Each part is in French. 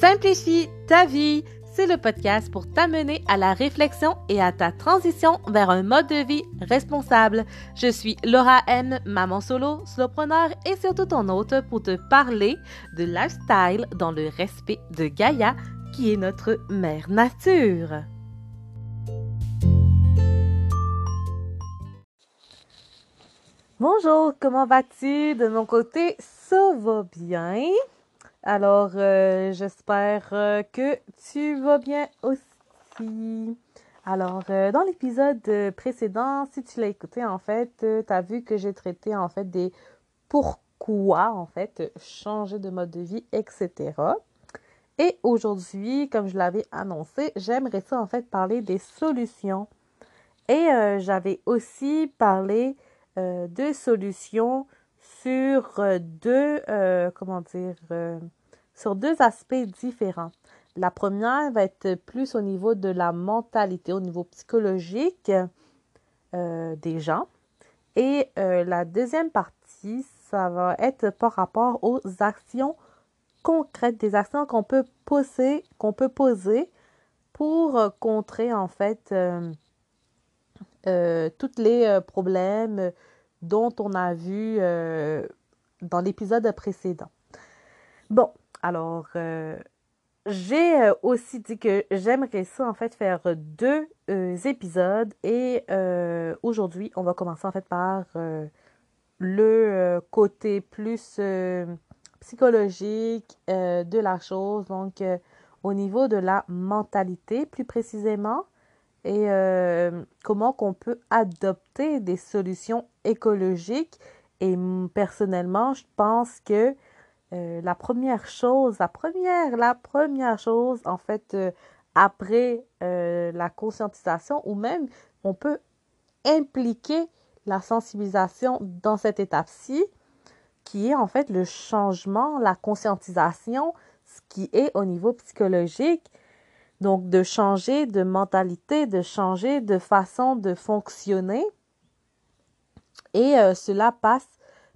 Simplifie ta vie, c'est le podcast pour t'amener à la réflexion et à ta transition vers un mode de vie responsable. Je suis Laura M, maman solo, slowpreneur et surtout ton hôte pour te parler de lifestyle dans le respect de Gaïa, qui est notre mère nature. Bonjour, comment vas-tu? De mon côté, ça va bien. Alors, euh, j'espère euh, que tu vas bien aussi. Alors, euh, dans l'épisode précédent, si tu l'as écouté, en fait, tu as vu que j'ai traité, en fait, des pourquoi, en fait, changer de mode de vie, etc. Et aujourd'hui, comme je l'avais annoncé, j'aimerais ça, en fait, parler des solutions. Et j'avais aussi parlé de solutions sur euh, deux, euh, comment dire, euh, sur deux aspects différents. La première va être plus au niveau de la mentalité, au niveau psychologique des gens. Et la deuxième partie, ça va être par rapport aux actions concrètes, des actions qu'on peut poser, qu'on peut poser pour contrer en fait tous les problèmes, dont on a vu euh, dans l'épisode précédent. Bon, alors, euh, j'ai euh, aussi dit que j'aimerais ça, en fait, faire deux épisodes et aujourd'hui, on va commencer, en fait, par le côté plus psychologique de la chose, donc au niveau de la mentalité, plus précisément et euh, comment qu'on peut adopter des solutions écologiques? Et personnellement, je pense que euh, la première chose, la première, la première chose, en fait, euh, après la conscientisation, ou même on peut impliquer la sensibilisation dans cette étape-ci, qui est en fait le changement, la conscientisation, ce qui est au niveau psychologique, donc, de changer de mentalité, de changer de façon de fonctionner. Et euh, cela passe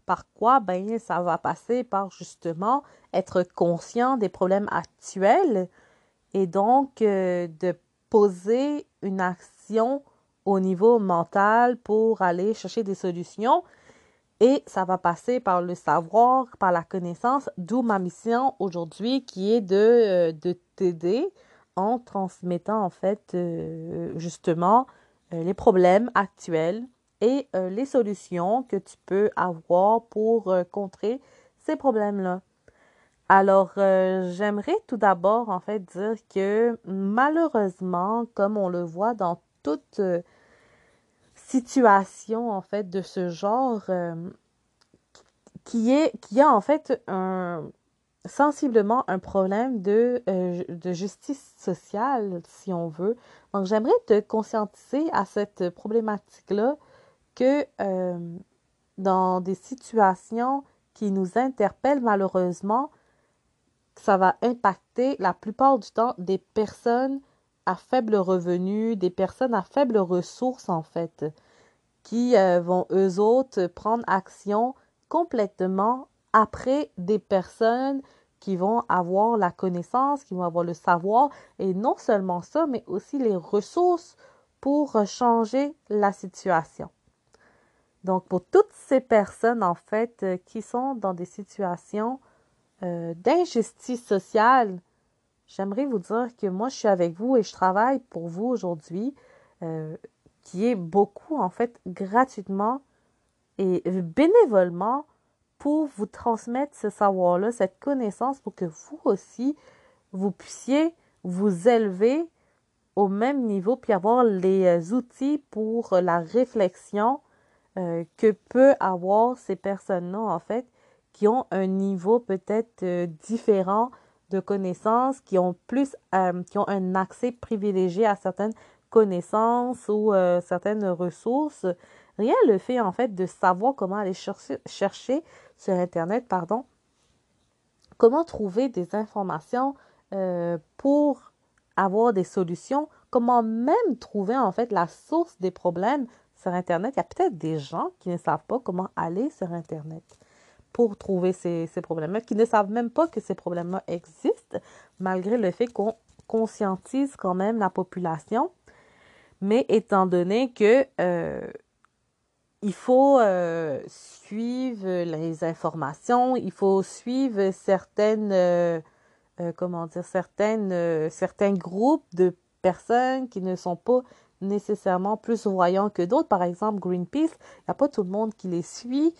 par quoi? Ben, ça va passer par justement être conscient des problèmes actuels et donc euh, de poser une action au niveau mental pour aller chercher des solutions. Et ça va passer par le savoir, par la connaissance, d'où ma mission aujourd'hui qui est de, euh, de t'aider en transmettant en fait euh, justement euh, les problèmes actuels et euh, les solutions que tu peux avoir pour contrer ces problèmes-là. Alors, j'aimerais tout d'abord en fait dire que malheureusement, comme on le voit dans toute situation en fait de ce genre, qui est qui a en fait un sensiblement un problème de, euh, de justice sociale, si on veut. Donc, j'aimerais te conscientiser à cette problématique-là que euh, dans des situations qui nous interpellent malheureusement, ça va impacter la plupart du temps des personnes à faible revenu, des personnes à faible ressources en fait, qui euh, vont eux autres prendre action complètement après des personnes qui vont avoir la connaissance, qui vont avoir le savoir, et non seulement ça, mais aussi les ressources pour changer la situation. Donc, pour toutes ces personnes, en fait, euh, qui sont dans des situations euh, d'injustice sociale, j'aimerais vous dire que moi, je suis avec vous et je travaille pour vous aujourd'hui, euh, qui est beaucoup, en fait, gratuitement et bénévolement pour vous transmettre ce savoir-là, cette connaissance, pour que vous aussi, vous puissiez vous élever au même niveau, puis avoir les euh, outils pour la réflexion euh, que peut avoir ces personnes-là, en fait, qui ont un niveau peut-être euh, différent de connaissances, qui ont plus, qui ont un accès privilégié à certaines connaissances ou certaines ressources. Rien le fait, en fait, de savoir comment aller chercher, sur Internet, pardon, comment trouver des informations euh, pour avoir des solutions, comment même trouver en fait la source des problèmes sur Internet. Il y a peut-être des gens qui ne savent pas comment aller sur Internet. pour trouver ces, ces problèmes-là, qui ne savent même pas que ces problèmes-là existent, malgré le fait qu'on conscientise quand même la population. Mais étant donné que euh, il faut euh, suivre les informations, il faut suivre certaines, euh, euh, comment dire, certains groupes de personnes qui ne sont pas nécessairement plus voyants que d'autres. Par exemple, Greenpeace, il n'y a pas tout le monde qui les suit.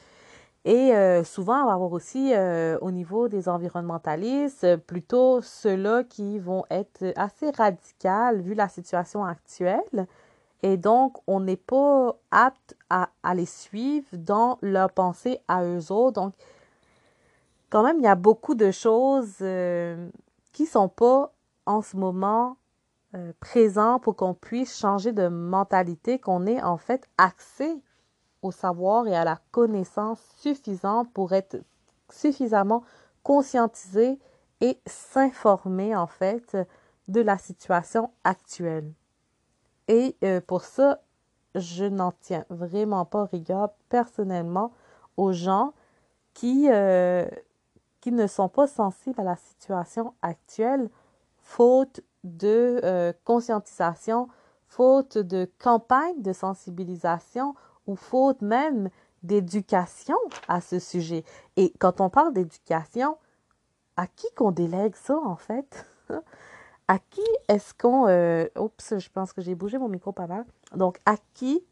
Et souvent, on va avoir aussi au niveau des environnementalistes, plutôt ceux-là qui vont être assez radicales vu la situation actuelle. Et donc, on n'est pas apte à, les suivre dans leur pensée à eux autres. Donc, quand même, il y a beaucoup de choses euh, qui sont pas en ce moment euh, présents pour qu'on puisse changer de mentalité, qu'on ait en fait accès au savoir et à la connaissance suffisante pour être suffisamment conscientisé et s'informer en fait de la situation actuelle. Et euh, pour ça, je n'en tiens vraiment pas rigueur personnellement aux gens qui, euh, qui ne sont pas sensibles à la situation actuelle, faute de euh, conscientisation, faute de campagne de sensibilisation ou faute même d'éducation à ce sujet. Et quand on parle d'éducation, à qui qu'on délègue ça en fait? À qui est-ce qu'on... Euh, oups, je pense que j'ai bougé mon micro pas mal. Donc, à qui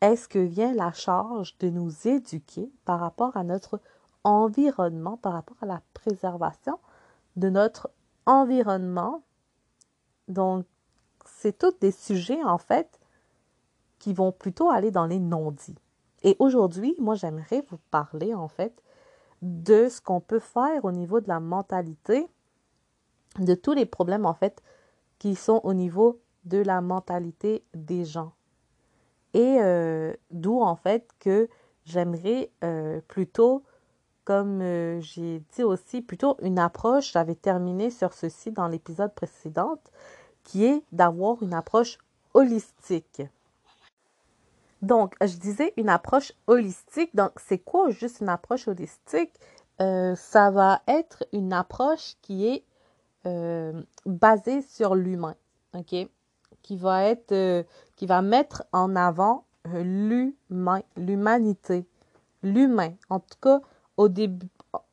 est-ce que vient la charge de nous éduquer par rapport à notre environnement, par rapport à la préservation de notre environnement? Donc, c'est tous des sujets, en fait, qui vont plutôt aller dans les non-dits. Et aujourd'hui, moi, j'aimerais vous parler, en fait, de ce qu'on peut faire au niveau de la mentalité, de tous les problèmes, en fait, qui sont au niveau de la mentalité des gens. Et euh, d'où, en fait, que j'aimerais euh, plutôt, comme euh, j'ai dit aussi, plutôt une approche, j'avais terminé sur ceci dans l'épisode précédent, qui est d'avoir une approche holistique. Donc, je disais une approche holistique. Donc, c'est quoi juste une approche holistique? Ça va être une approche qui est euh, basée sur l'humain, ok? Qui va être, euh, qui va mettre en avant euh, l'humain, l'humanité, l'humain. En tout cas, au début,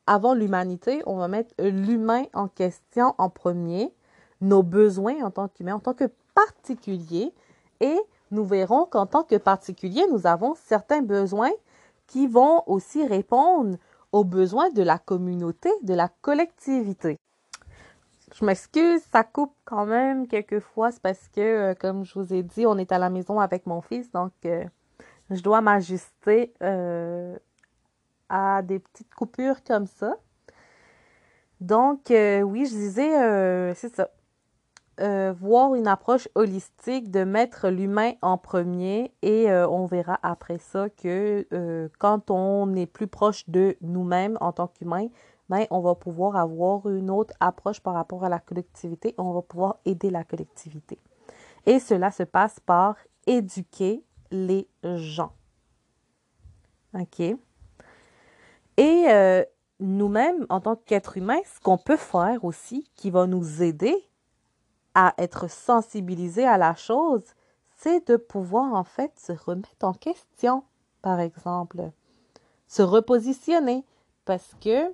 avant l'humanité, on va mettre l'humain en question en premier, nos besoins en tant qu'humain, en tant que particulier, et nous verrons qu'en tant que particulier, nous avons certains besoins qui vont aussi répondre aux besoins de la communauté, de la collectivité. Je m'excuse, ça coupe quand même quelquefois, c'est parce que, euh, comme je vous ai dit, on est à la maison avec mon fils, donc euh, je dois m'ajuster euh, à des petites coupures comme ça. Donc, oui, je disais, c'est ça voir une approche holistique, de mettre l'humain en premier et on verra après ça que quand on est plus proche de nous-mêmes en tant qu'humains, ben, on va pouvoir avoir une autre approche par rapport à la collectivité, on va pouvoir aider la collectivité. Et cela se passe par éduquer les gens. OK? Et euh, nous-mêmes, en tant qu'êtres humains, ce qu'on peut faire aussi qui va nous aider à être sensibilisé à la chose, c'est de pouvoir en fait se remettre en question, par exemple, se repositionner, parce que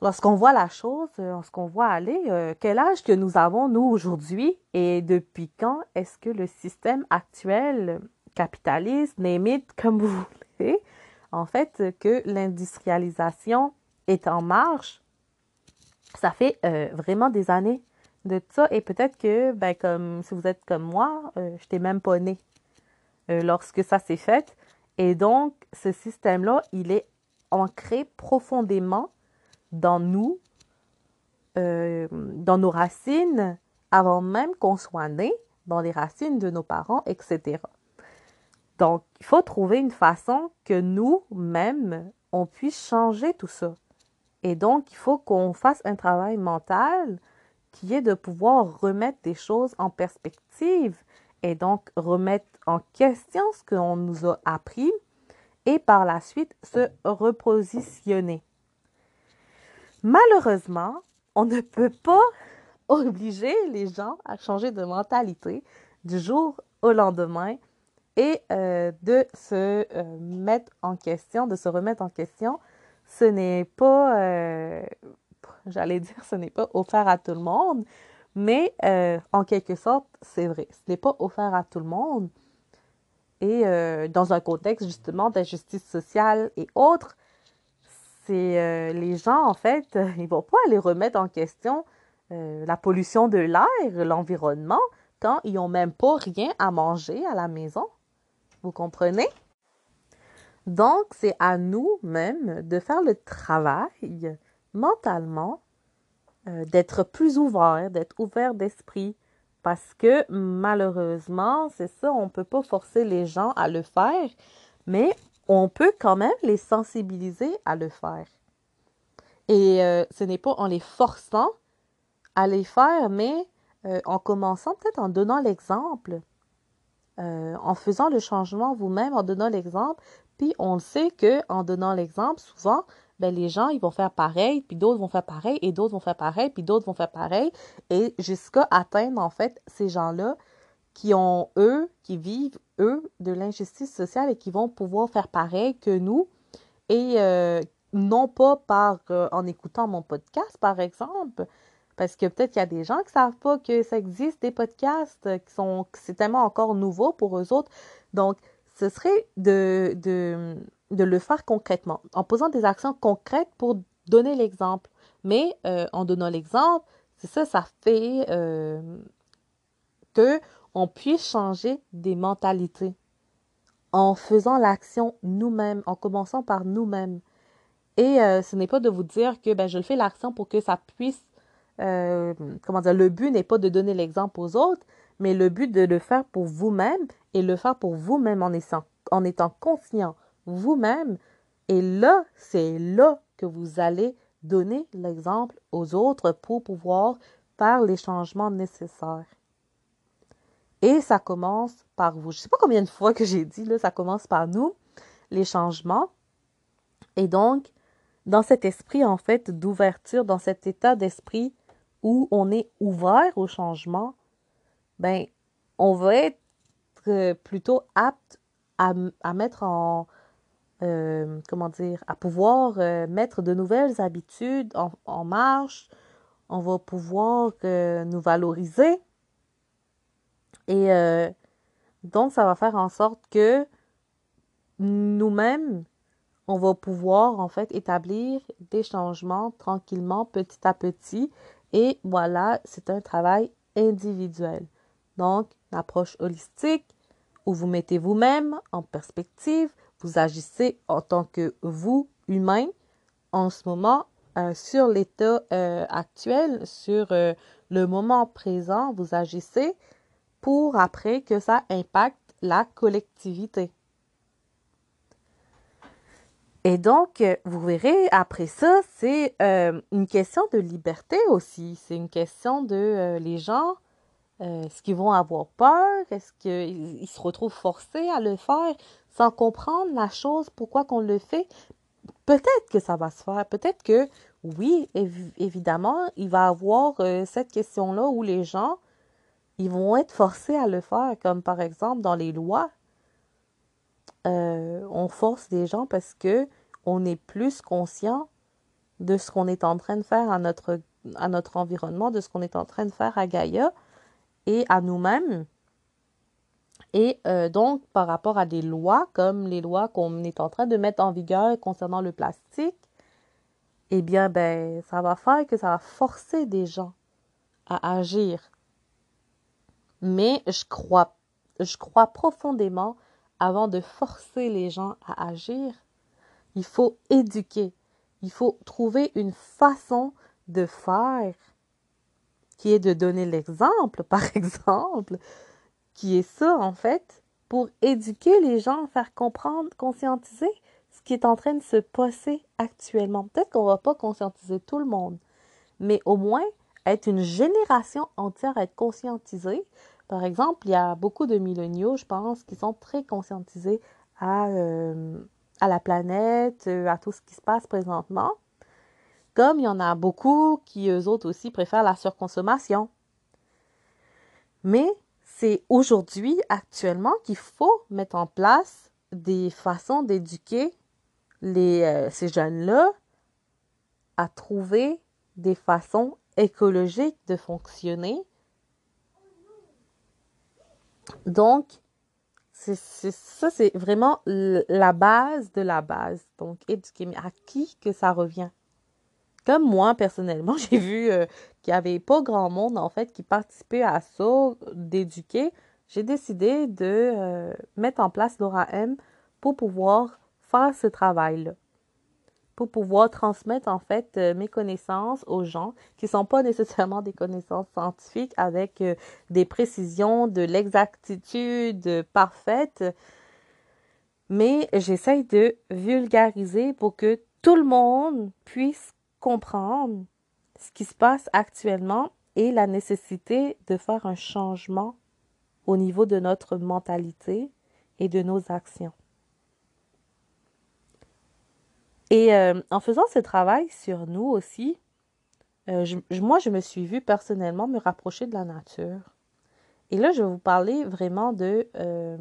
lorsqu'on voit la chose, lorsqu'on voit aller, euh, quel âge que nous avons nous aujourd'hui? Et depuis quand est-ce que le système actuel capitaliste, name comme vous voulez, en fait, que l'industrialisation est en marche, ça fait euh, vraiment des années de ça. Et peut-être que, ben, comme si vous êtes comme moi, euh, je n'étais même pas née euh, lorsque ça s'est fait. Et donc, ce système-là, il est ancré profondément dans nous, euh, dans nos racines, avant même qu'on soit né, dans les racines de nos parents, etc. Donc, il faut trouver une façon que nous-mêmes, on puisse changer tout ça. Et donc, il faut qu'on fasse un travail mental qui est de pouvoir remettre des choses en perspective et donc remettre en question ce qu'on nous a appris et par la suite se repositionner. Malheureusement, on ne peut pas obliger les gens à changer de mentalité du jour au lendemain et euh, de se euh, mettre en question, de se remettre en question. Ce n'est pas, euh, j'allais dire, ce n'est pas offert à tout le monde, mais en quelque sorte, c'est vrai. Ce n'est pas offert à tout le monde. Et dans un contexte justement d'injustice sociale et autres, c'est les gens, en fait, ils vont pas aller remettre en question la pollution de l'air, l'environnement, quand ils n'ont même pas rien à manger à la maison. Vous comprenez? Donc, c'est à nous-mêmes de faire le travail mentalement, euh, d'être plus ouvert, d'être ouvert d'esprit, parce que malheureusement, c'est ça, on ne peut pas forcer les gens à le faire, mais on peut quand même les sensibiliser à le faire. Et euh, ce n'est pas en les forçant à les faire, mais euh, en commençant peut-être en donnant l'exemple. Euh, en faisant le changement vous-même, en donnant l'exemple. Puis on le sait que en donnant l'exemple, souvent, ben, les gens, ils vont faire pareil, puis d'autres vont faire pareil, et d'autres vont faire pareil, puis d'autres vont faire pareil, et jusqu'à atteindre, en fait, ces gens-là qui ont, eux, qui vivent, eux, de l'injustice sociale et qui vont pouvoir faire pareil que nous, et euh, non pas par, euh, en écoutant mon podcast, par exemple, parce que peut-être qu'il y a des gens qui ne savent pas que ça existe, des podcasts euh, qui sont, c'est tellement encore nouveau pour eux autres. Donc, ce serait de, de, de le faire concrètement, en posant des actions concrètes pour donner l'exemple. Mais en donnant l'exemple, c'est ça, ça fait que on puisse changer des mentalités en faisant l'action nous-mêmes, en commençant par nous-mêmes. Et euh, ce n'est pas de vous dire que ben, je fais l'action pour que ça puisse euh, comment dire, le but n'est pas de donner l'exemple aux autres, mais le but de le faire pour vous-même et le faire pour vous-même en en étant conscient vous-même. Et là, c'est là que vous allez donner l'exemple aux autres pour pouvoir faire les changements nécessaires. Et ça commence par vous. Je ne sais pas combien de fois que j'ai dit, là, ça commence par nous, les changements. Et donc, dans cet esprit, en fait, d'ouverture, dans cet état d'esprit où on est ouvert au changement, ben, on va être euh, plutôt apte à, mettre en, euh, comment dire, à pouvoir euh, mettre de nouvelles habitudes en, marche. On va pouvoir nous valoriser. Et donc, ça va faire en sorte que nous-mêmes, on va pouvoir en fait établir des changements tranquillement, petit à petit, et voilà, c'est un travail individuel. Donc, une approche holistique où vous mettez vous-même en perspective, vous agissez en tant que vous, humain, en ce moment, euh, sur l'état euh, actuel, sur euh, le moment présent, vous agissez pour après que ça impacte la collectivité. Et donc, euh, vous verrez, après ça, c'est euh, une question de liberté aussi. C'est une question de euh, les gens, est-ce qu'ils vont avoir peur? Est-ce qu'ils se retrouvent forcés à le faire sans comprendre la chose, pourquoi qu'on le fait? Peut-être que ça va se faire. Peut-être que, oui, évidemment, il va y avoir cette question-là où les gens, ils vont être forcés à le faire, comme par exemple dans les lois. Euh, on force des gens parce que on est plus conscient de ce qu'on est en train de faire à notre, environnement, de ce qu'on est en train de faire à Gaïa et à nous-mêmes. Et euh, donc, par rapport à des lois, comme les lois qu'on est en train de mettre en vigueur concernant le plastique, eh bien, ben, ça va faire que ça va forcer des gens à agir. Mais je crois, je crois profondément avant de forcer les gens à agir, il faut éduquer. Il faut trouver une façon de faire qui est de donner l'exemple, par exemple, qui est ça, en fait, pour éduquer les gens, faire comprendre, conscientiser ce qui est en train de se passer actuellement. Peut-être qu'on ne va pas conscientiser tout le monde, mais au moins être une génération entière à être conscientisée par exemple, il y a beaucoup de milléniaux, je pense, qui sont très conscientisés à, euh, à la planète, à tout ce qui se passe présentement. Comme il y en a beaucoup qui, eux autres aussi, préfèrent la surconsommation. Mais c'est aujourd'hui, actuellement, qu'il faut mettre en place des façons d'éduquer les, euh, ces jeunes-là à trouver des façons écologiques de fonctionner. Donc, ça, c'est vraiment la base de la base. Donc, éduquer. Mais à qui que ça revient? Comme moi, personnellement, j'ai vu euh, qu'il n'y avait pas grand monde, en fait, qui participait à ça, d'éduquer. J'ai décidé de euh, mettre en place Laura M pour pouvoir faire ce travail-là. Pour pouvoir transmettre, en fait, euh, mes connaissances aux gens qui ne sont pas nécessairement des connaissances scientifiques avec des précisions, de l'exactitude parfaite. Mais j'essaye de vulgariser pour que tout le monde puisse comprendre ce qui se passe actuellement et la nécessité de faire un changement au niveau de notre mentalité et de nos actions. Et euh, en faisant ce travail sur nous aussi, euh, moi, je me suis vue personnellement me rapprocher de la nature. Et là, je vais vous parler vraiment de euh,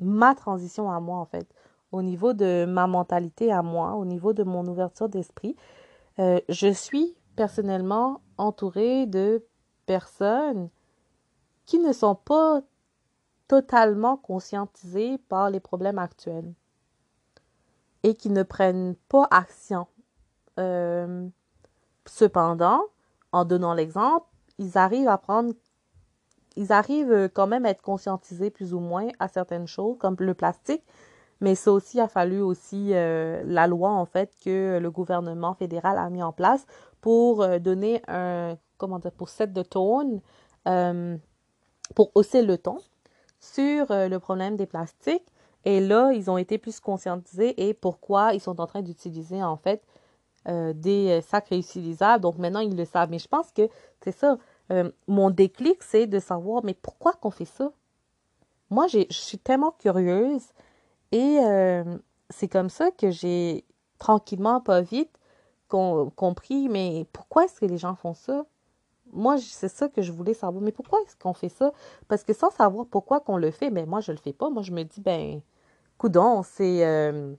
ma transition à moi, en fait, au niveau de ma mentalité à moi, au niveau de mon ouverture d'esprit. Je suis personnellement entourée de personnes qui ne sont pas totalement conscientisées par les problèmes actuels et qui ne prennent pas action. Euh, cependant, en donnant l'exemple, ils arrivent à prendre, ils arrivent quand même à être conscientisés plus ou moins à certaines choses, comme le plastique, mais ça aussi a fallu aussi euh, la loi, en fait, que le gouvernement fédéral a mis en place pour euh, donner un, comment dire, pour set de tone, pour hausser le ton sur le problème des plastiques. Et là, ils ont été plus conscientisés et pourquoi ils sont en train d'utiliser, en fait, des sacs réutilisables. Donc maintenant, ils le savent. Mais je pense que c'est ça. mon déclic, c'est de savoir, mais pourquoi qu'on fait ça? Moi, je suis tellement curieuse et euh, c'est comme ça que j'ai tranquillement, pas vite, compris, mais pourquoi est-ce que les gens font ça? Moi, c'est ça que je voulais savoir. Mais pourquoi est-ce qu'on fait ça? Parce que sans savoir pourquoi qu'on le fait, ben moi, je le fais pas. Moi, je me dis, ben, c'est... Euh,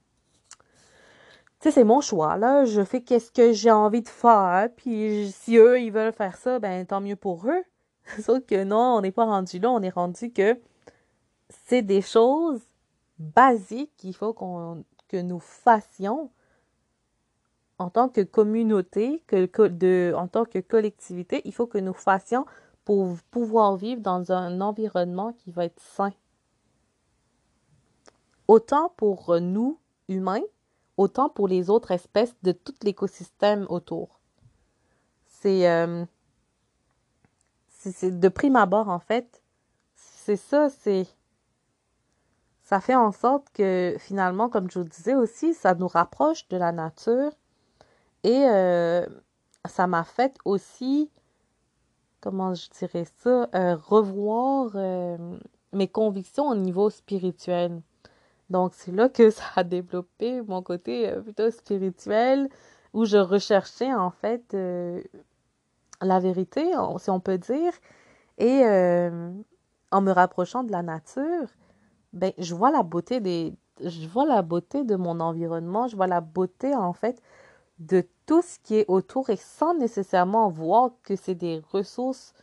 c'est mon choix, là. Je fais qu'est-ce que j'ai envie de faire. Puis si eux, ils veulent faire ça, ben, tant mieux pour eux. Sauf que non, on n'est pas rendu là. On est rendu que c'est des choses basique qu'il faut que nous fassions en tant que communauté, en tant que collectivité, il faut que nous fassions pour pouvoir vivre dans un environnement qui va être sain. Autant pour nous, humains, autant pour les autres espèces de tout l'écosystème autour. C'est, euh, c'est de prime abord, en fait, c'est ça, c'est ça fait en sorte que finalement, comme je vous disais aussi, ça nous rapproche de la nature et euh, ça m'a fait aussi, comment je dirais ça, euh, revoir euh, mes convictions au niveau spirituel. Donc c'est là que ça a développé mon côté plutôt spirituel où je recherchais en fait la vérité, si on peut dire, et en me rapprochant de la nature ben, je vois la beauté des, je vois la beauté de mon environnement, je vois la beauté, en fait, de tout ce qui est autour et sans nécessairement voir que c'est des ressources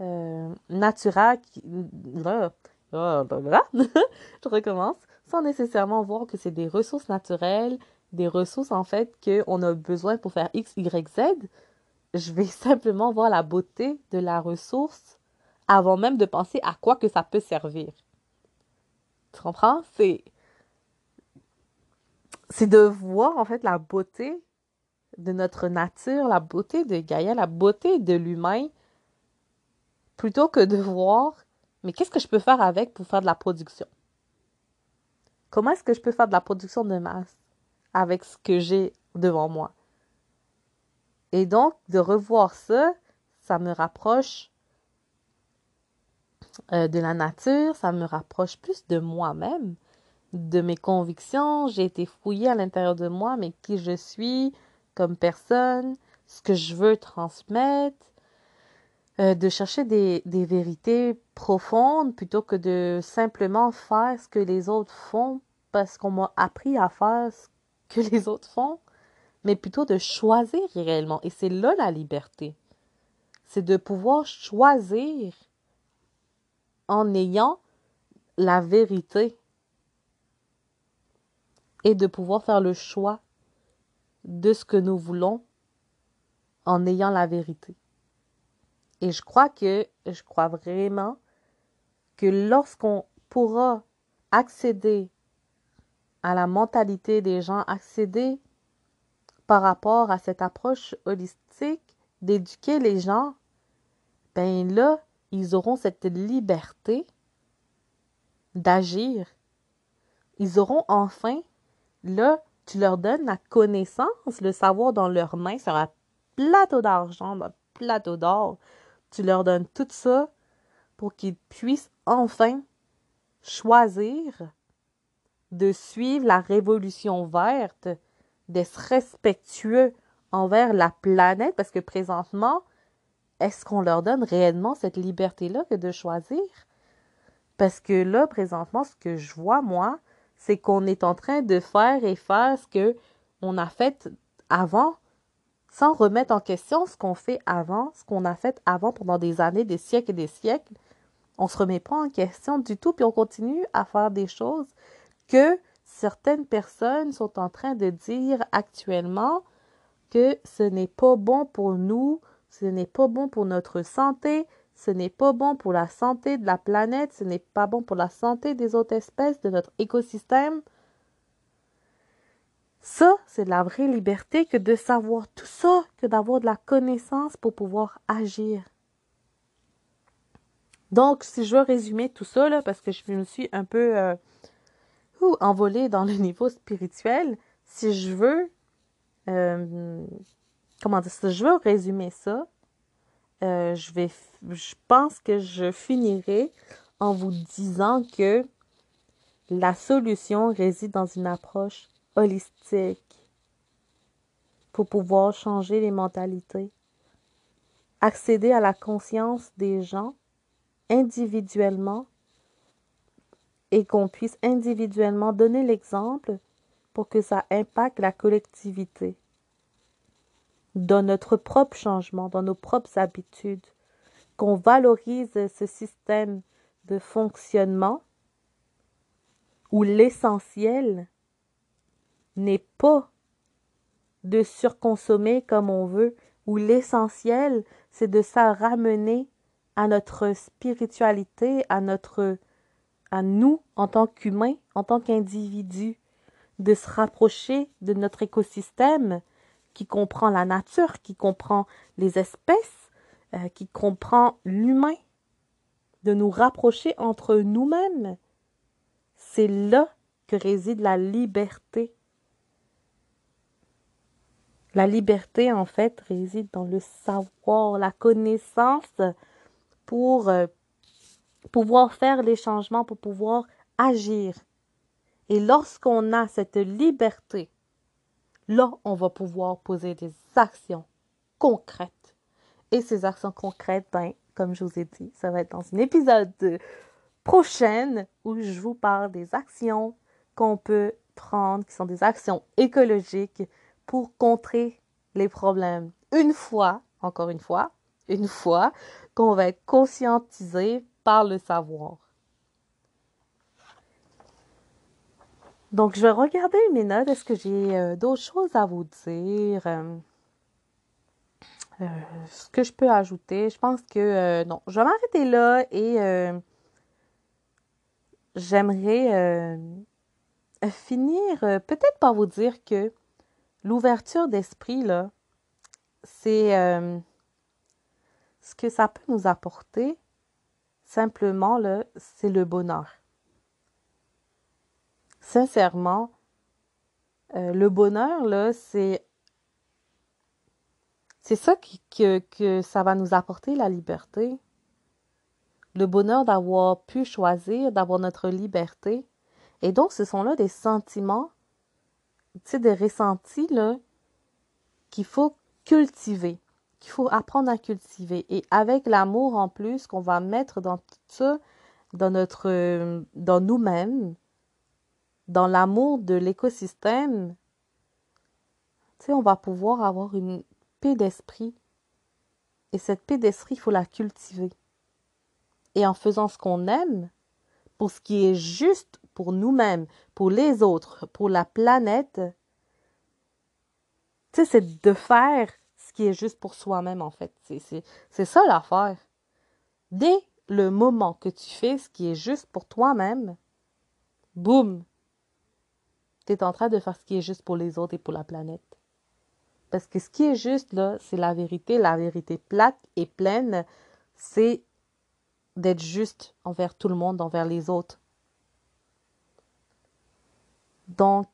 euh, naturelles je recommence. Nécessairement voir que c'est des ressources naturelles, des ressources, en fait, qu'on a besoin pour faire X, Y, Z. Je vais simplement voir la beauté de la ressource avant même de penser à quoi que ça peut servir. Tu comprends? C'est. C'est de voir en fait la beauté de notre nature, la beauté de Gaïa, la beauté de l'humain, plutôt que de voir, mais qu'est-ce que je peux faire avec pour faire de la production? Comment est-ce que je peux faire de la production de masse avec ce que j'ai devant moi? Et donc, de revoir ça, ça me rapproche euh, de la nature, ça me rapproche plus de moi-même. de mes convictions, j'ai été fouillée à l'intérieur de moi, mais qui je suis comme personne, ce que je veux transmettre, euh, de chercher des, des vérités profondes plutôt que de simplement faire ce que les autres font parce qu'on m'a appris à faire ce que les autres font, mais plutôt de choisir réellement. Et c'est là la liberté. C'est de pouvoir choisir en ayant la vérité et de pouvoir faire le choix de ce que nous voulons en ayant la vérité. Et je crois que, je crois vraiment que lorsqu'on pourra accéder à la mentalité des gens, accéder par rapport à cette approche holistique d'éduquer les gens, ben là, ils auront cette liberté d'agir. Ils auront enfin, là, tu leur donnes la connaissance, le savoir dans leurs mains sur un plateau d'argent, un plateau d'or. Tu leur donnes tout ça pour qu'ils puissent enfin choisir de suivre la révolution verte, d'être respectueux envers la planète, parce que présentement, est-ce qu'on leur donne réellement cette liberté-là que de choisir? Parce que là, présentement, ce que je vois, moi, c'est qu'on est en train de faire et faire ce que on a fait avant, sans remettre en question ce qu'on fait avant, ce qu'on a fait avant pendant des années, des siècles et des siècles. On se remet pas en question du tout, puis on continue à faire des choses que certaines personnes sont en train de dire actuellement que ce n'est pas bon pour nous, ce n'est pas bon pour notre santé, ce n'est pas bon pour la santé de la planète, ce n'est pas bon pour la santé des autres espèces, de notre écosystème. Ça, c'est de la vraie liberté que de savoir tout ça, que d'avoir de la connaissance pour pouvoir agir. Donc, si je veux résumer tout ça, parce que je me suis un peu euh, envolée dans le niveau spirituel, si je veux, euh, comment dire, je veux résumer ça, euh, je je pense que je finirai en vous disant que la solution réside dans une approche holistique pour pouvoir changer les mentalités, accéder à la conscience des gens individuellement et qu'on puisse individuellement donner l'exemple pour que ça impacte la collectivité dans notre propre changement, dans nos propres habitudes, qu'on valorise ce système de fonctionnement où l'essentiel n'est pas de surconsommer comme on veut, où l'essentiel c'est de ça ramener à notre spiritualité, à notre à nous en tant qu'humains, en tant qu'individus, de se rapprocher de notre écosystème, qui comprend la nature, qui comprend les espèces, euh, qui comprend l'humain, de nous rapprocher entre nous-mêmes. C'est là que réside la liberté. La liberté, en fait, réside dans le savoir, la connaissance pour euh, pouvoir faire les changements, pour pouvoir agir. Et lorsqu'on a cette liberté, Là, on va pouvoir poser des actions concrètes. Et ces actions concrètes, ben, comme je vous ai dit, ça va être dans un épisode prochain où je vous parle des actions qu'on peut prendre, qui sont des actions écologiques pour contrer les problèmes. Une fois, encore une fois, une fois qu'on va être conscientisé par le savoir. Donc, je vais regarder mes notes. Est-ce que j'ai euh, d'autres choses à vous dire? Euh, euh, ce que je peux ajouter? Je pense que non. Je vais m'arrêter là et j'aimerais finir peut-être par vous dire que l'ouverture d'esprit, là, c'est ce que ça peut nous apporter. Simplement, là, c'est le bonheur sincèrement, euh, le bonheur, là, c'est. C'est ça que ça va nous apporter, la liberté. Le bonheur d'avoir pu choisir, d'avoir notre liberté. Et donc, ce sont là des sentiments, des ressentis, là, qu'il faut cultiver, qu'il faut apprendre à cultiver. Et avec l'amour en plus qu'on va mettre dans tout ça, dans notre, dans nous-mêmes, dans l'amour de l'écosystème, on va pouvoir avoir une paix d'esprit. Et cette paix d'esprit, il faut la cultiver. Et en faisant ce qu'on aime, pour ce qui est juste pour nous-mêmes, pour les autres, pour la planète, tu sais, c'est de faire ce qui est juste pour soi-même, en fait. C'est ça l'affaire. Dès le moment que tu fais ce qui est juste pour toi-même, boum, tu es en train de faire ce qui est juste pour les autres et pour la planète. Parce que ce qui est juste, là, c'est la vérité. La vérité plate et pleine, c'est d'être juste envers tout le monde, envers les autres. Donc,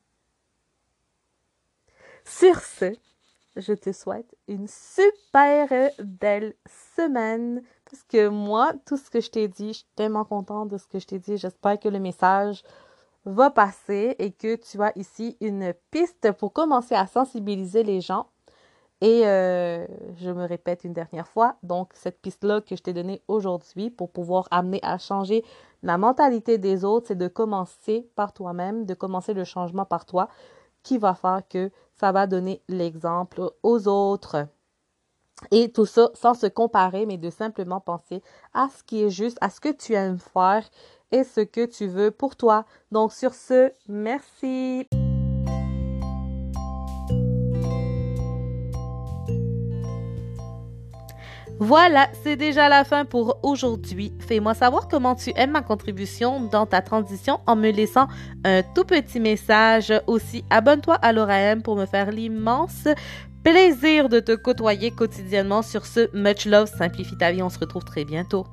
sur ce, je te souhaite une super belle semaine. Parce que moi, tout ce que je t'ai dit, je suis tellement contente de ce que je t'ai dit. J'espère que le message va passer et que tu as ici une piste pour commencer à sensibiliser les gens. Et euh, je me répète une dernière fois, donc cette piste-là que je t'ai donnée aujourd'hui pour pouvoir amener à changer la mentalité des autres, c'est de commencer par toi-même, de commencer le changement par toi, qui va faire que ça va donner l'exemple aux autres. Et tout ça sans se comparer, mais de simplement penser à ce qui est juste, à ce que tu aimes faire et ce que tu veux pour toi. Donc sur ce, merci. Voilà, c'est déjà la fin pour aujourd'hui. Fais-moi savoir comment tu aimes ma contribution dans ta transition en me laissant un tout petit message. Aussi, abonne-toi à l'ORAM pour me faire l'immense plaisir de te côtoyer quotidiennement sur ce Much Love Simplifie ta vie. On se retrouve très bientôt.